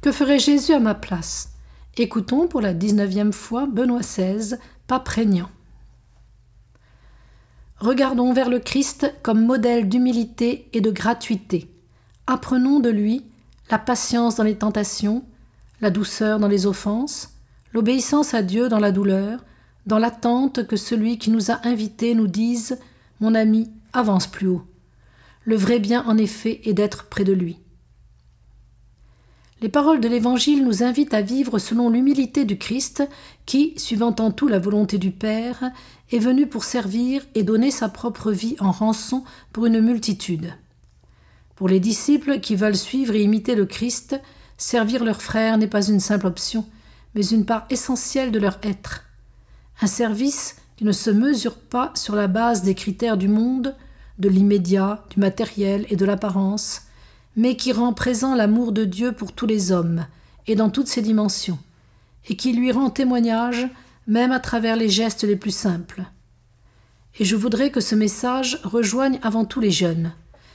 Que ferait Jésus à ma place? Écoutons pour la dix-neuvième fois Benoît XVI, pas prégnant. Regardons vers le Christ comme modèle d'humilité et de gratuité. Apprenons de lui la patience dans les tentations, la douceur dans les offenses, l'obéissance à Dieu dans la douleur, dans l'attente que celui qui nous a invités nous dise Mon ami, avance plus haut. Le vrai bien, en effet, est d'être près de lui. Les paroles de l'Évangile nous invitent à vivre selon l'humilité du Christ, qui, suivant en tout la volonté du Père, est venu pour servir et donner sa propre vie en rançon pour une multitude. Pour les disciples qui veulent suivre et imiter le Christ, servir leur frère n'est pas une simple option, mais une part essentielle de leur être. Un service qui ne se mesure pas sur la base des critères du monde, de l'immédiat, du matériel et de l'apparence, mais qui rend présent l'amour de Dieu pour tous les hommes, et dans toutes ses dimensions, et qui lui rend témoignage même à travers les gestes les plus simples. Et je voudrais que ce message rejoigne avant tout les jeunes.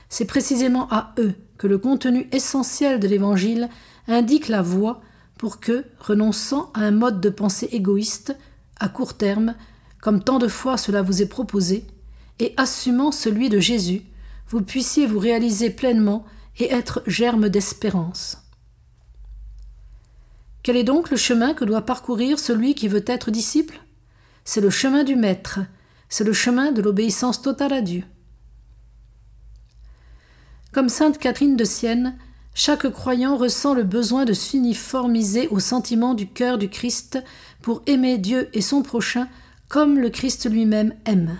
C'est précisément à eux que le contenu essentiel de l'Évangile indique la voie pour que, renonçant à un mode de pensée égoïste, à court terme, comme tant de fois cela vous est proposé, et assumant celui de Jésus, vous puissiez vous réaliser pleinement et être germe d'espérance. Quel est donc le chemin que doit parcourir celui qui veut être disciple? C'est le chemin du Maître, c'est le chemin de l'obéissance totale à Dieu. Comme sainte Catherine de Sienne, chaque croyant ressent le besoin de s'uniformiser au sentiment du cœur du Christ pour aimer Dieu et son prochain comme le Christ lui-même aime.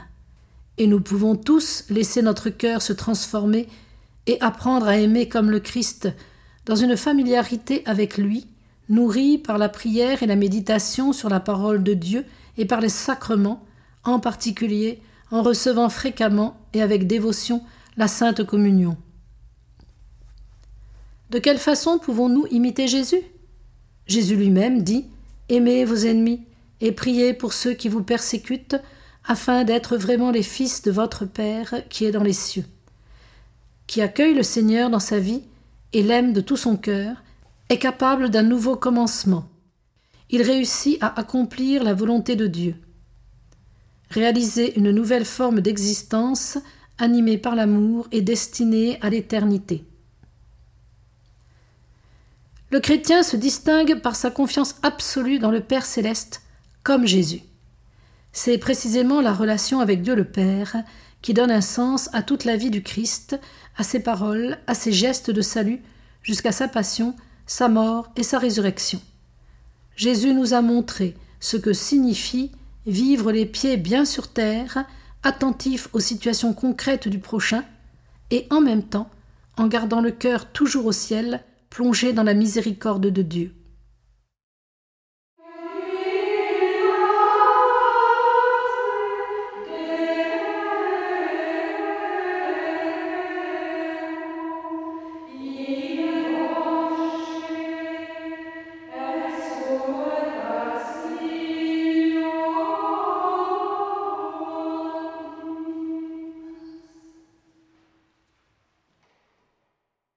Et nous pouvons tous laisser notre cœur se transformer et apprendre à aimer comme le Christ, dans une familiarité avec lui, nourrie par la prière et la méditation sur la parole de Dieu et par les sacrements, en particulier en recevant fréquemment et avec dévotion la Sainte Communion. De quelle façon pouvons-nous imiter Jésus? Jésus lui-même dit Aimez vos ennemis et priez pour ceux qui vous persécutent, afin d'être vraiment les fils de votre Père qui est dans les cieux qui accueille le Seigneur dans sa vie et l'aime de tout son cœur, est capable d'un nouveau commencement. Il réussit à accomplir la volonté de Dieu. Réaliser une nouvelle forme d'existence animée par l'amour et destinée à l'éternité. Le chrétien se distingue par sa confiance absolue dans le Père céleste, comme Jésus. C'est précisément la relation avec Dieu le Père qui donne un sens à toute la vie du Christ, à ses paroles, à ses gestes de salut, jusqu'à sa passion, sa mort et sa résurrection. Jésus nous a montré ce que signifie vivre les pieds bien sur terre, attentif aux situations concrètes du prochain, et en même temps, en gardant le cœur toujours au ciel, plongé dans la miséricorde de Dieu.